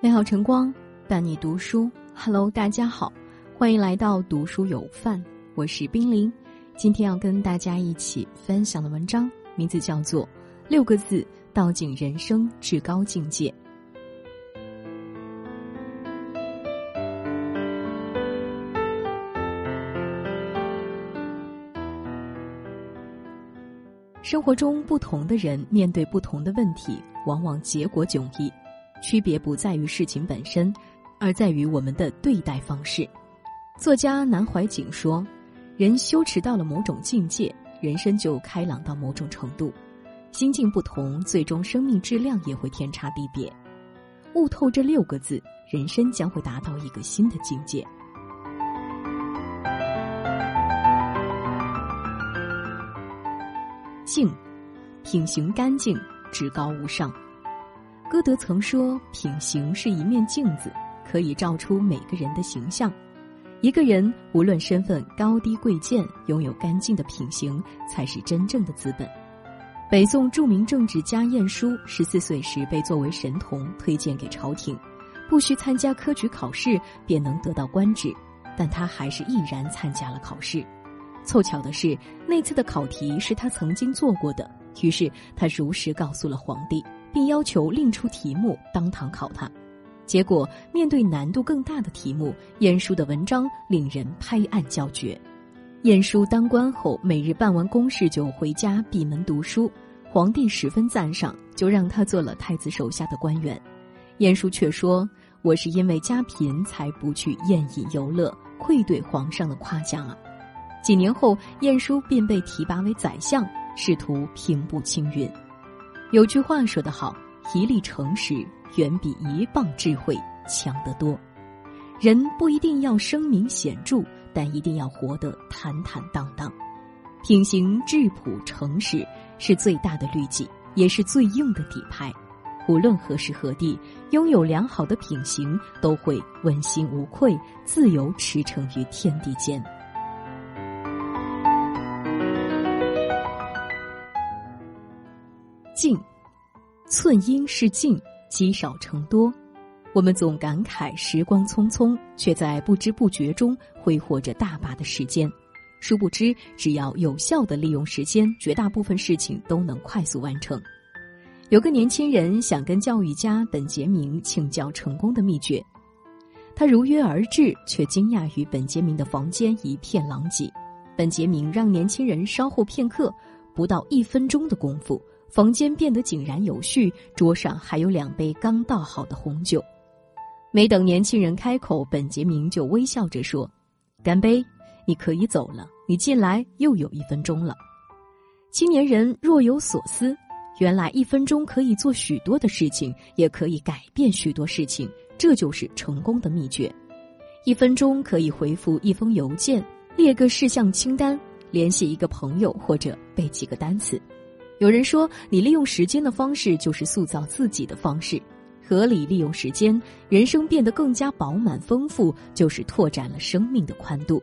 美好晨光伴你读书，Hello，大家好，欢迎来到读书有范，我是冰凌。今天要跟大家一起分享的文章名字叫做《六个字道尽人生至高境界》。生活中不同的人面对不同的问题，往往结果迥异。区别不在于事情本身，而在于我们的对待方式。作家南怀瑾说：“人修持到了某种境界，人生就开朗到某种程度。心境不同，最终生命质量也会天差地别。悟透这六个字，人生将会达到一个新的境界。”静，品行干净，至高无上。歌德曾说：“品行是一面镜子，可以照出每个人的形象。一个人无论身份高低贵贱，拥有干净的品行，才是真正的资本。”北宋著名政治家晏殊十四岁时被作为神童推荐给朝廷，不需参加科举考试便能得到官职，但他还是毅然参加了考试。凑巧的是，那次的考题是他曾经做过的，于是他如实告诉了皇帝。并要求另出题目当堂考他，结果面对难度更大的题目，晏殊的文章令人拍案叫绝。晏殊当官后，每日办完公事就回家闭门读书，皇帝十分赞赏，就让他做了太子手下的官员。晏殊却说：“我是因为家贫才不去宴饮游乐，愧对皇上的夸奖啊。”几年后，晏殊便被提拔为宰相，试图平步青云。有句话说得好，一粒诚实远比一磅智慧强得多。人不一定要声名显著，但一定要活得坦坦荡荡。品行质朴诚实是最大的律己，也是最硬的底牌。无论何时何地，拥有良好的品行，都会问心无愧，自由驰骋于天地间。静，寸阴是静，积少成多。我们总感慨时光匆匆，却在不知不觉中挥霍着大把的时间。殊不知，只要有效的利用时间，绝大部分事情都能快速完成。有个年轻人想跟教育家本杰明请教成功的秘诀，他如约而至，却惊讶于本杰明的房间一片狼藉。本杰明让年轻人稍后片刻，不到一分钟的功夫。房间变得井然有序，桌上还有两杯刚倒好的红酒。没等年轻人开口，本杰明就微笑着说：“干杯，你可以走了。你进来又有一分钟了。”青年人若有所思，原来一分钟可以做许多的事情，也可以改变许多事情，这就是成功的秘诀。一分钟可以回复一封邮件，列个事项清单，联系一个朋友，或者背几个单词。有人说，你利用时间的方式就是塑造自己的方式。合理利用时间，人生变得更加饱满丰富，就是拓展了生命的宽度。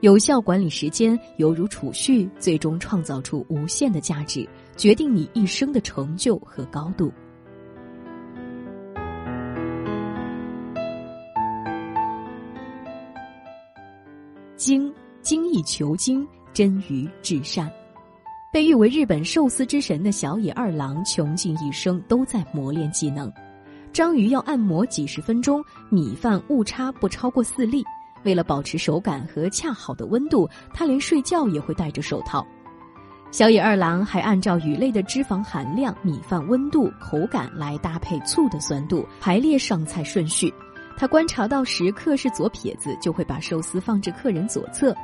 有效管理时间，犹如储蓄，最终创造出无限的价值，决定你一生的成就和高度。精，精益求精，臻于至善。被誉为日本寿司之神的小野二郎，穷尽一生都在磨练技能。章鱼要按摩几十分钟，米饭误差不超过四粒。为了保持手感和恰好的温度，他连睡觉也会戴着手套。小野二郎还按照鱼类的脂肪含量、米饭温度、口感来搭配醋的酸度，排列上菜顺序。他观察到食客是左撇子，就会把寿司放置客人左侧。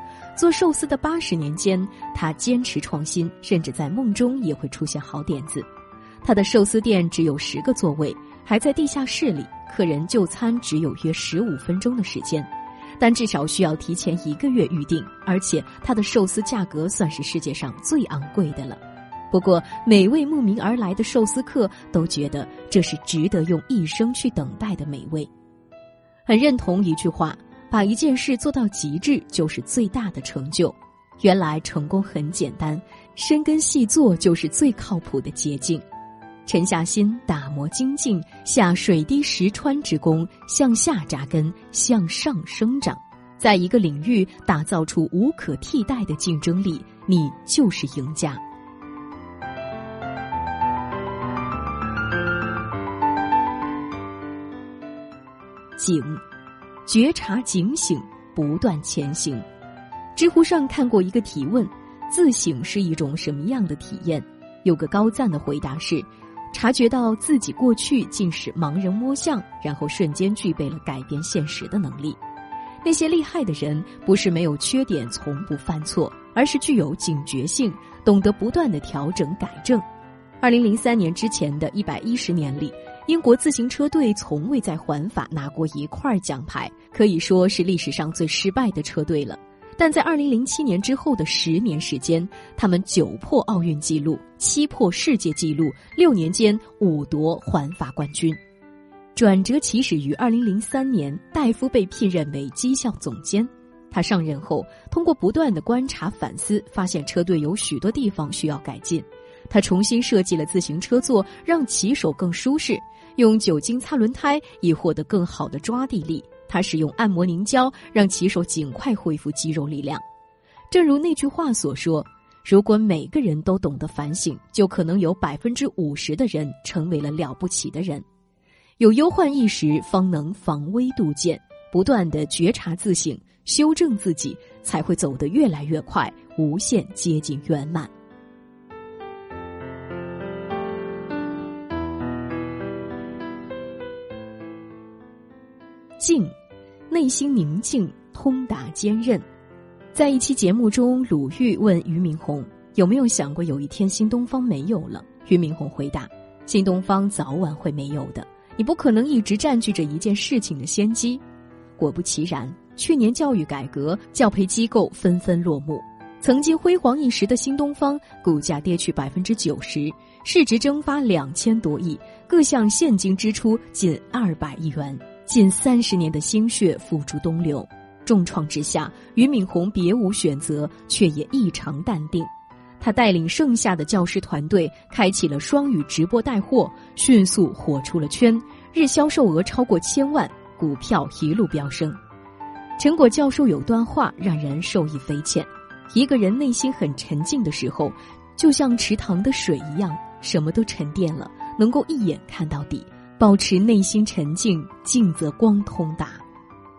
做寿司的八十年间，他坚持创新，甚至在梦中也会出现好点子。他的寿司店只有十个座位，还在地下室里，客人就餐只有约十五分钟的时间，但至少需要提前一个月预定。而且他的寿司价格算是世界上最昂贵的了。不过，每位慕名而来的寿司客都觉得这是值得用一生去等待的美味。很认同一句话：把一件事做到极致，就是最大的成就。原来成功很简单，深耕细作就是最靠谱的捷径。沉下心，打磨精进，下水滴石穿之功，向下扎根，向上生长，在一个领域打造出无可替代的竞争力，你就是赢家。警，觉察警醒，不断前行。知乎上看过一个提问：自省是一种什么样的体验？有个高赞的回答是：察觉到自己过去竟是盲人摸象，然后瞬间具备了改变现实的能力。那些厉害的人，不是没有缺点从不犯错，而是具有警觉性，懂得不断的调整改正。二零零三年之前的一百一十年里。英国自行车队从未在环法拿过一块奖牌，可以说是历史上最失败的车队了。但在2007年之后的十年时间，他们九破奥运纪录，七破世界纪录，六年间五夺环法冠军。转折起始于2003年，戴夫被聘任为绩效总监。他上任后，通过不断的观察反思，发现车队有许多地方需要改进。他重新设计了自行车座，让骑手更舒适。用酒精擦轮胎以获得更好的抓地力。他使用按摩凝胶，让骑手尽快恢复肌肉力量。正如那句话所说：“如果每个人都懂得反省，就可能有百分之五十的人成为了了不起的人。有忧患意识，方能防微杜渐。不断的觉察自省，修正自己，才会走得越来越快，无限接近圆满。”静，内心宁静，通达坚韧。在一期节目中，鲁豫问俞敏洪有没有想过有一天新东方没有了？俞敏洪回答：新东方早晚会没有的，你不可能一直占据着一件事情的先机。果不其然，去年教育改革，教培机构纷纷落幕，曾经辉煌一时的新东方股价跌去百分之九十，市值蒸发两千多亿，各项现金支出近二百亿元。近三十年的心血付诸东流，重创之下，俞敏洪别无选择，却也异常淡定。他带领剩下的教师团队，开启了双语直播带货，迅速火出了圈，日销售额超过千万，股票一路飙升。陈果教授有段话让人受益匪浅：一个人内心很沉静的时候，就像池塘的水一样，什么都沉淀了，能够一眼看到底。保持内心沉静，静则光通达。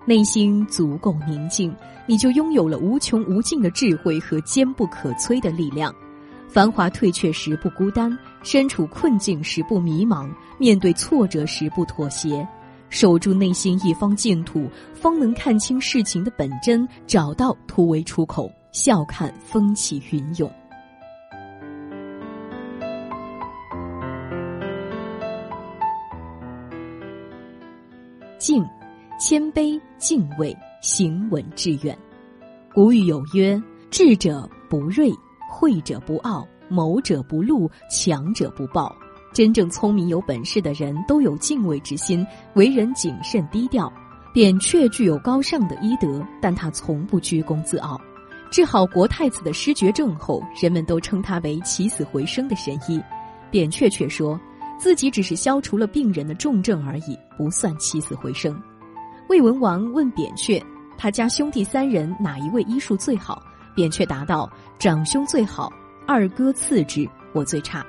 内心足够宁静，你就拥有了无穷无尽的智慧和坚不可摧的力量。繁华退却时不孤单，身处困境时不迷茫，面对挫折时不妥协，守住内心一方净土，方能看清事情的本真，找到突围出口，笑看风起云涌。敬，谦卑，敬畏，行稳致远。古语有曰：“智者不锐，慧者不傲，谋者不露，强者不暴。”真正聪明有本事的人都有敬畏之心，为人谨慎低调。扁鹊具有高尚的医德，但他从不居功自傲。治好国太子的失觉症后，人们都称他为起死回生的神医。扁鹊却说。自己只是消除了病人的重症而已，不算起死回生。魏文王问扁鹊，他家兄弟三人哪一位医术最好？扁鹊答道：长兄最好，二哥次之，我最差。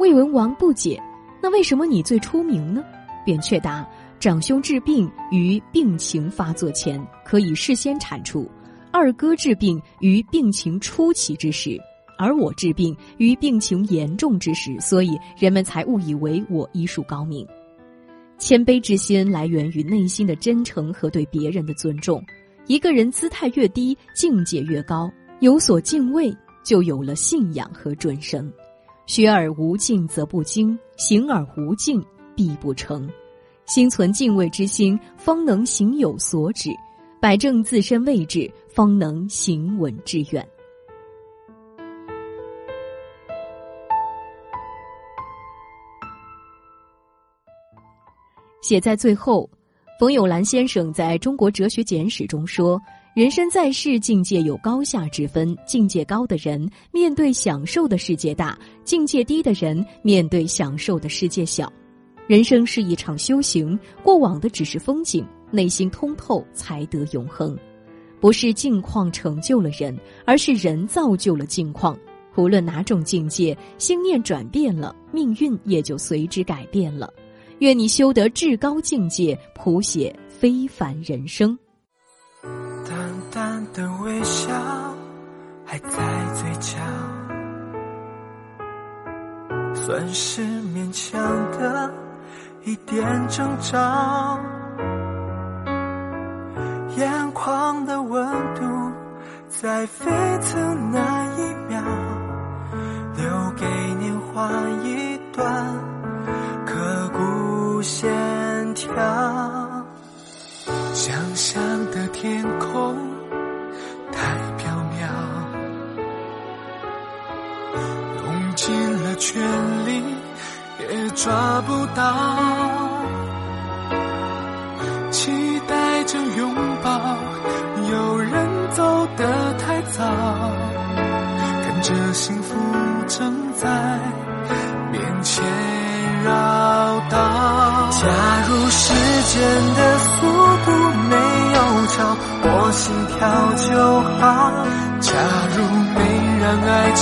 魏文王不解，那为什么你最出名呢？扁鹊答：长兄治病于病情发作前，可以事先铲除；二哥治病于病情初期之时。而我治病于病情严重之时，所以人们才误以为我医术高明。谦卑之心来源于内心的真诚和对别人的尊重。一个人姿态越低，境界越高。有所敬畏，就有了信仰和准绳。学而无敬则不精，行而无敬必不成。心存敬畏之心，方能行有所止；摆正自身位置，方能行稳致远。写在最后，冯友兰先生在中国哲学简史中说：“人生在世，境界有高下之分。境界高的人面对享受的世界大，境界低的人面对享受的世界小。人生是一场修行，过往的只是风景，内心通透才得永恒。不是境况成就了人，而是人造就了境况。无论哪种境界，心念转变了，命运也就随之改变了。愿你修得至高境界，谱写非凡人生。淡淡的微笑还在嘴角，算是勉强的一点征兆。眼眶的温度在沸腾那一秒，留给年华一段线条。想象的天空。太缥缈，用尽了全力也抓不到，期待着拥抱，有人走得太早，看着幸福正在时间的速度没有超。我心跳就好。假如没人爱